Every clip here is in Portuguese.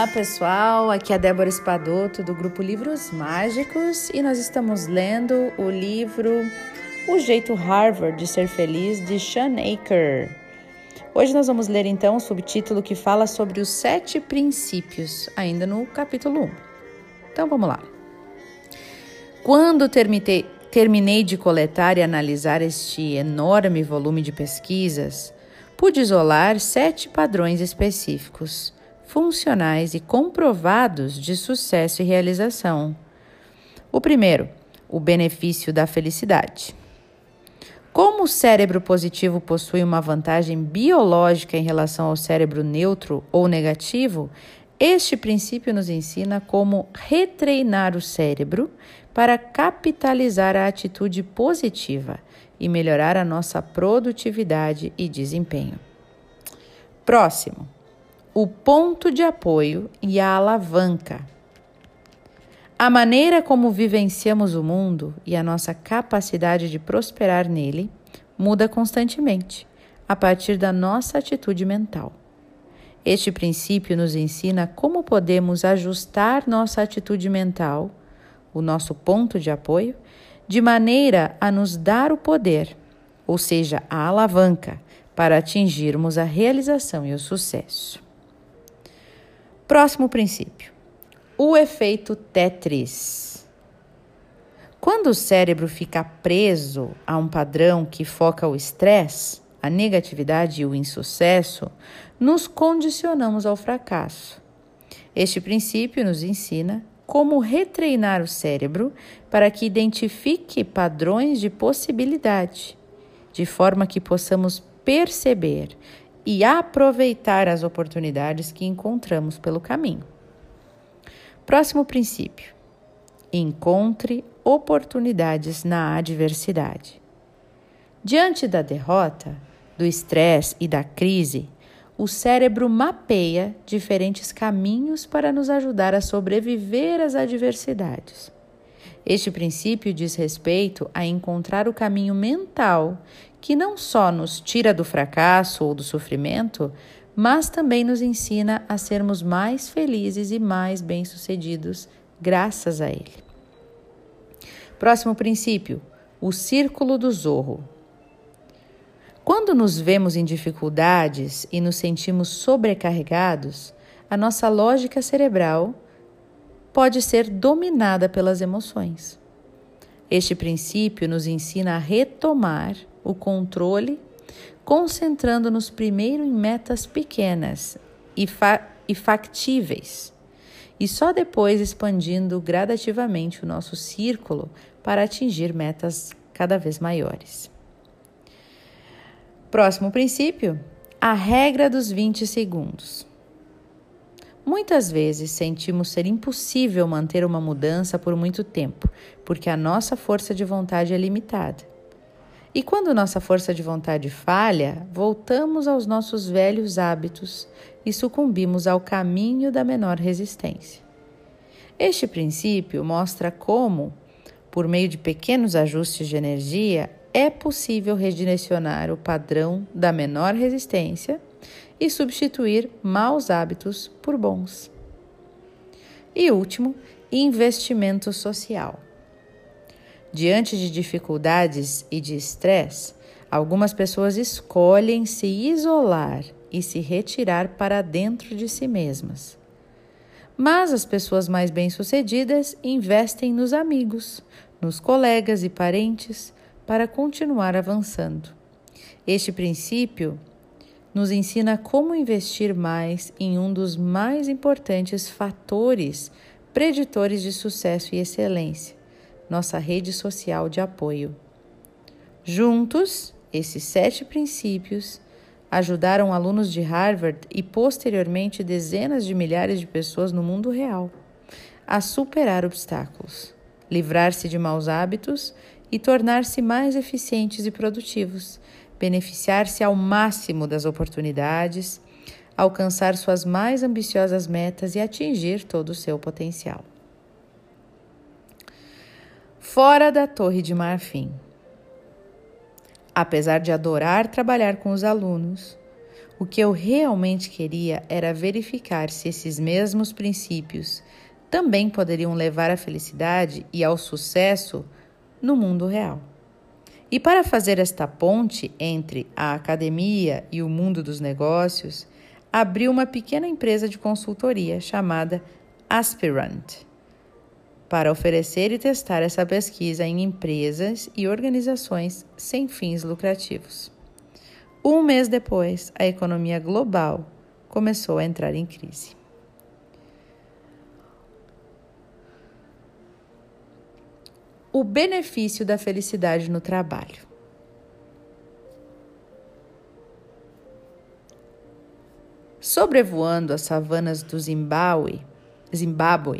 Olá pessoal, aqui é Débora Espadoto do grupo Livros Mágicos e nós estamos lendo o livro O Jeito Harvard de Ser Feliz de Sean Aker. Hoje nós vamos ler então o subtítulo que fala sobre os sete princípios, ainda no capítulo 1. Então vamos lá. Quando terminei de coletar e analisar este enorme volume de pesquisas, pude isolar sete padrões específicos funcionais e comprovados de sucesso e realização. O primeiro, o benefício da felicidade. Como o cérebro positivo possui uma vantagem biológica em relação ao cérebro neutro ou negativo, este princípio nos ensina como retreinar o cérebro para capitalizar a atitude positiva e melhorar a nossa produtividade e desempenho. Próximo o ponto de apoio e a alavanca. A maneira como vivenciamos o mundo e a nossa capacidade de prosperar nele muda constantemente a partir da nossa atitude mental. Este princípio nos ensina como podemos ajustar nossa atitude mental, o nosso ponto de apoio, de maneira a nos dar o poder, ou seja, a alavanca, para atingirmos a realização e o sucesso. Próximo princípio: o efeito Tetris. Quando o cérebro fica preso a um padrão que foca o estresse, a negatividade e o insucesso, nos condicionamos ao fracasso. Este princípio nos ensina como retreinar o cérebro para que identifique padrões de possibilidade, de forma que possamos perceber e aproveitar as oportunidades que encontramos pelo caminho. Próximo princípio: encontre oportunidades na adversidade. Diante da derrota, do estresse e da crise, o cérebro mapeia diferentes caminhos para nos ajudar a sobreviver às adversidades. Este princípio diz respeito a encontrar o caminho mental que não só nos tira do fracasso ou do sofrimento, mas também nos ensina a sermos mais felizes e mais bem-sucedidos graças a ele. Próximo princípio: o círculo do zorro. Quando nos vemos em dificuldades e nos sentimos sobrecarregados, a nossa lógica cerebral pode ser dominada pelas emoções. Este princípio nos ensina a retomar o controle, concentrando-nos primeiro em metas pequenas e, fa e factíveis, e só depois expandindo gradativamente o nosso círculo para atingir metas cada vez maiores. Próximo princípio: a regra dos 20 segundos. Muitas vezes sentimos ser impossível manter uma mudança por muito tempo, porque a nossa força de vontade é limitada. E quando nossa força de vontade falha, voltamos aos nossos velhos hábitos e sucumbimos ao caminho da menor resistência. Este princípio mostra como, por meio de pequenos ajustes de energia, é possível redirecionar o padrão da menor resistência e substituir maus hábitos por bons. E último, investimento social. Diante de dificuldades e de estresse, algumas pessoas escolhem se isolar e se retirar para dentro de si mesmas. Mas as pessoas mais bem-sucedidas investem nos amigos, nos colegas e parentes para continuar avançando. Este princípio nos ensina como investir mais em um dos mais importantes fatores preditores de sucesso e excelência, nossa rede social de apoio. Juntos, esses sete princípios ajudaram alunos de Harvard e posteriormente dezenas de milhares de pessoas no mundo real a superar obstáculos, livrar-se de maus hábitos e tornar-se mais eficientes e produtivos, beneficiar-se ao máximo das oportunidades, alcançar suas mais ambiciosas metas e atingir todo o seu potencial fora da Torre de Marfim. Apesar de adorar trabalhar com os alunos, O que eu realmente queria era verificar se esses mesmos princípios também poderiam levar à felicidade e ao sucesso no mundo real. E para fazer esta ponte entre a academia e o mundo dos negócios, abri uma pequena empresa de consultoria chamada Aspirant, para oferecer e testar essa pesquisa em empresas e organizações sem fins lucrativos. Um mês depois, a economia global começou a entrar em crise. O benefício da felicidade no trabalho. Sobrevoando as savanas do Zimbábue,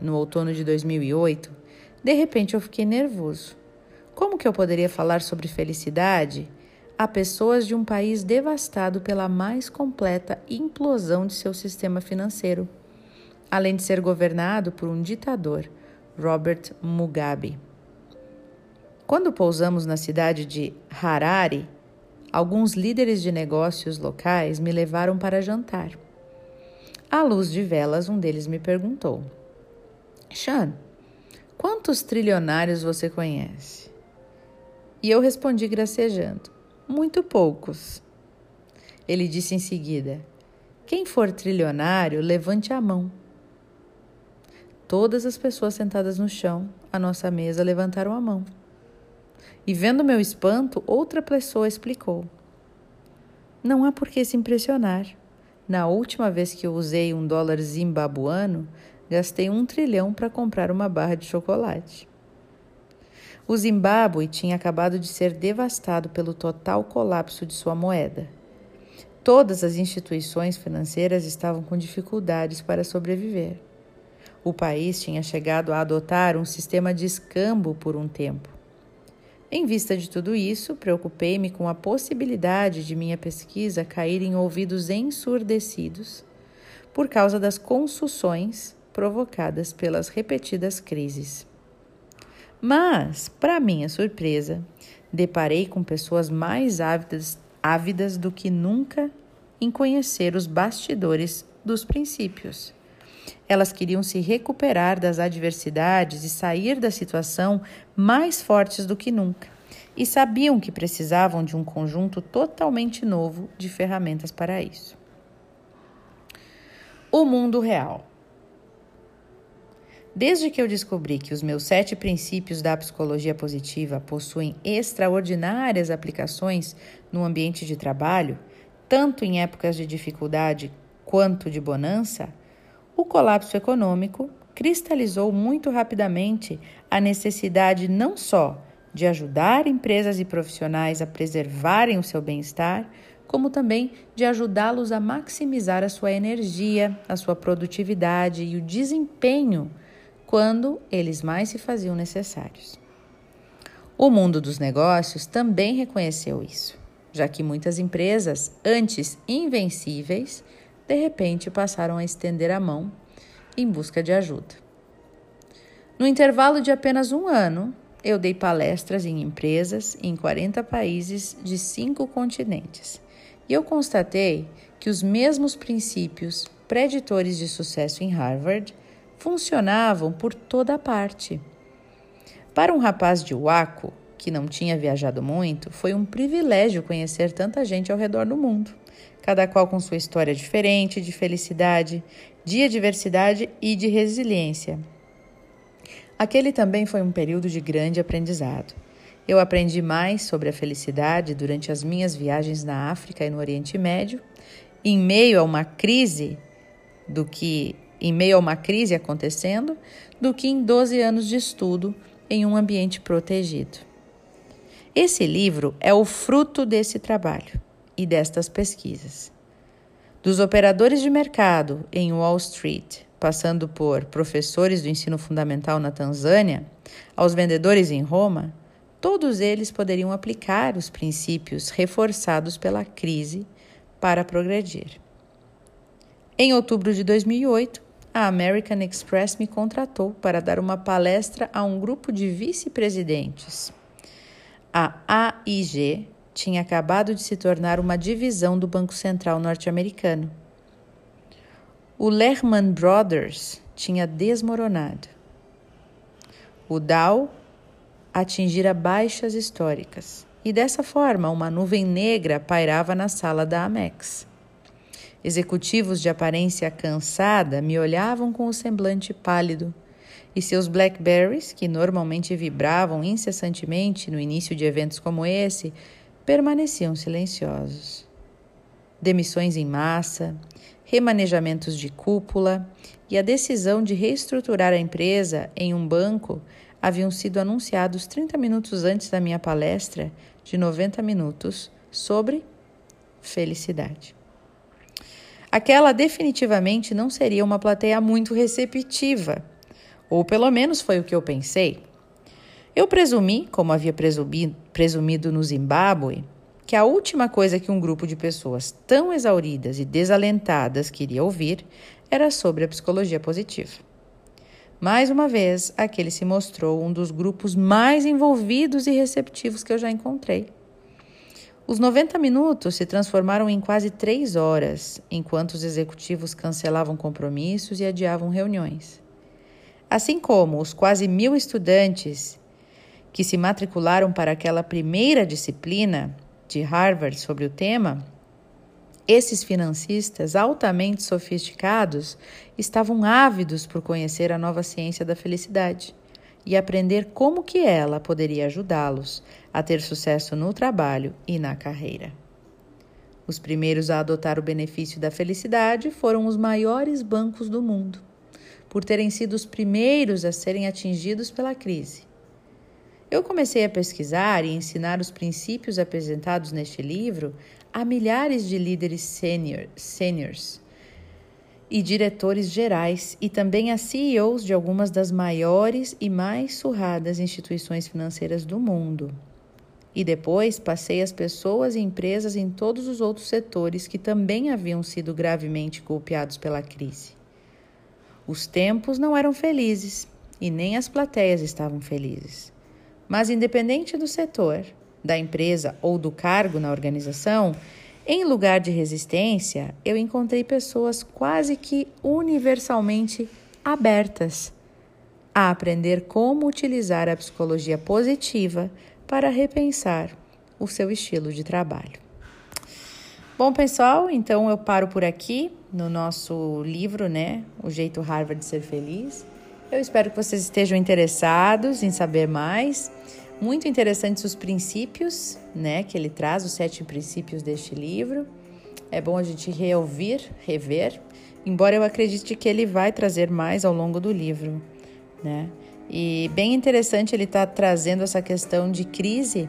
no outono de 2008, de repente eu fiquei nervoso. Como que eu poderia falar sobre felicidade a pessoas de um país devastado pela mais completa implosão de seu sistema financeiro, além de ser governado por um ditador, Robert Mugabe? Quando pousamos na cidade de Harare, alguns líderes de negócios locais me levaram para jantar. À luz de velas, um deles me perguntou: Sean, quantos trilionários você conhece? E eu respondi gracejando: Muito poucos. Ele disse em seguida: Quem for trilionário, levante a mão. Todas as pessoas sentadas no chão, à nossa mesa, levantaram a mão. E vendo meu espanto, outra pessoa explicou: Não há por que se impressionar. Na última vez que eu usei um dólar zimbabuano, gastei um trilhão para comprar uma barra de chocolate. O Zimbábue tinha acabado de ser devastado pelo total colapso de sua moeda. Todas as instituições financeiras estavam com dificuldades para sobreviver. O país tinha chegado a adotar um sistema de escambo por um tempo. Em vista de tudo isso, preocupei-me com a possibilidade de minha pesquisa cair em ouvidos ensurdecidos por causa das consulções provocadas pelas repetidas crises. Mas, para minha surpresa, deparei com pessoas mais ávidas, ávidas do que nunca em conhecer os bastidores dos princípios. Elas queriam se recuperar das adversidades e sair da situação mais fortes do que nunca, e sabiam que precisavam de um conjunto totalmente novo de ferramentas para isso. O mundo real. Desde que eu descobri que os meus sete princípios da psicologia positiva possuem extraordinárias aplicações no ambiente de trabalho, tanto em épocas de dificuldade quanto de bonança, o colapso econômico cristalizou muito rapidamente a necessidade não só de ajudar empresas e profissionais a preservarem o seu bem-estar, como também de ajudá-los a maximizar a sua energia, a sua produtividade e o desempenho quando eles mais se faziam necessários. O mundo dos negócios também reconheceu isso, já que muitas empresas, antes invencíveis, de repente passaram a estender a mão em busca de ajuda. No intervalo de apenas um ano, eu dei palestras em empresas em 40 países de cinco continentes e eu constatei que os mesmos princípios preditores de sucesso em Harvard funcionavam por toda parte. Para um rapaz de Waco, que não tinha viajado muito, foi um privilégio conhecer tanta gente ao redor do mundo cada qual com sua história diferente de felicidade, de adversidade e de resiliência. Aquele também foi um período de grande aprendizado. Eu aprendi mais sobre a felicidade durante as minhas viagens na África e no Oriente Médio, em meio a uma crise do que em meio a uma crise acontecendo, do que em 12 anos de estudo em um ambiente protegido. Esse livro é o fruto desse trabalho e destas pesquisas. Dos operadores de mercado em Wall Street, passando por professores do ensino fundamental na Tanzânia, aos vendedores em Roma, todos eles poderiam aplicar os princípios reforçados pela crise para progredir. Em outubro de 2008, a American Express me contratou para dar uma palestra a um grupo de vice-presidentes. A AIG tinha acabado de se tornar uma divisão do Banco Central norte-americano. O Lehman Brothers tinha desmoronado. O Dow atingira baixas históricas e dessa forma uma nuvem negra pairava na sala da Amex. Executivos de aparência cansada me olhavam com o semblante pálido, e seus Blackberries, que normalmente vibravam incessantemente no início de eventos como esse, permaneciam silenciosos. Demissões em massa, remanejamentos de cúpula e a decisão de reestruturar a empresa em um banco haviam sido anunciados 30 minutos antes da minha palestra de 90 minutos sobre felicidade. Aquela definitivamente não seria uma plateia muito receptiva, ou pelo menos foi o que eu pensei. Eu presumi, como havia presumido no Zimbábue, que a última coisa que um grupo de pessoas tão exauridas e desalentadas queria ouvir era sobre a psicologia positiva. Mais uma vez, aquele se mostrou um dos grupos mais envolvidos e receptivos que eu já encontrei. Os 90 minutos se transformaram em quase três horas, enquanto os executivos cancelavam compromissos e adiavam reuniões. Assim como os quase mil estudantes que se matricularam para aquela primeira disciplina de Harvard sobre o tema, esses financistas altamente sofisticados estavam ávidos por conhecer a nova ciência da felicidade e aprender como que ela poderia ajudá-los a ter sucesso no trabalho e na carreira. Os primeiros a adotar o benefício da felicidade foram os maiores bancos do mundo, por terem sido os primeiros a serem atingidos pela crise. Eu comecei a pesquisar e ensinar os princípios apresentados neste livro a milhares de líderes senior, seniors e diretores gerais e também a CEOs de algumas das maiores e mais surradas instituições financeiras do mundo. E depois passei as pessoas e empresas em todos os outros setores que também haviam sido gravemente golpeados pela crise. Os tempos não eram felizes e nem as plateias estavam felizes. Mas, independente do setor, da empresa ou do cargo na organização, em lugar de resistência, eu encontrei pessoas quase que universalmente abertas a aprender como utilizar a psicologia positiva para repensar o seu estilo de trabalho. Bom, pessoal, então eu paro por aqui no nosso livro, né? O Jeito Harvard de Ser Feliz. Eu espero que vocês estejam interessados em saber mais. Muito interessantes os princípios, né, que ele traz, os sete princípios deste livro. É bom a gente reouvir, rever, embora eu acredite que ele vai trazer mais ao longo do livro, né? E bem interessante ele estar tá trazendo essa questão de crise,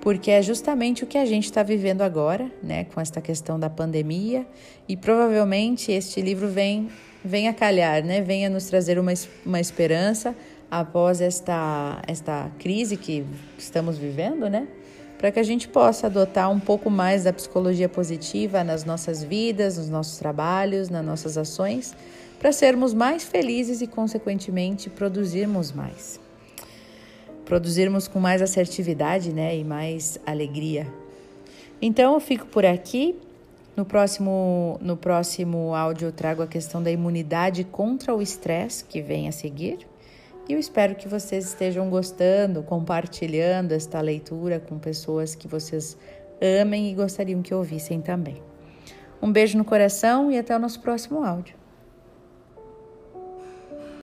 porque é justamente o que a gente está vivendo agora, né, com esta questão da pandemia, e provavelmente este livro vem, vem a calhar, né, venha nos trazer uma, uma esperança após esta, esta crise que estamos vivendo, né? Para que a gente possa adotar um pouco mais da psicologia positiva nas nossas vidas, nos nossos trabalhos, nas nossas ações, para sermos mais felizes e, consequentemente, produzirmos mais. Produzirmos com mais assertividade né, e mais alegria. Então, eu fico por aqui. No próximo, no próximo áudio, eu trago a questão da imunidade contra o estresse que vem a seguir. E eu espero que vocês estejam gostando, compartilhando esta leitura com pessoas que vocês amem e gostariam que ouvissem também. Um beijo no coração e até o nosso próximo áudio.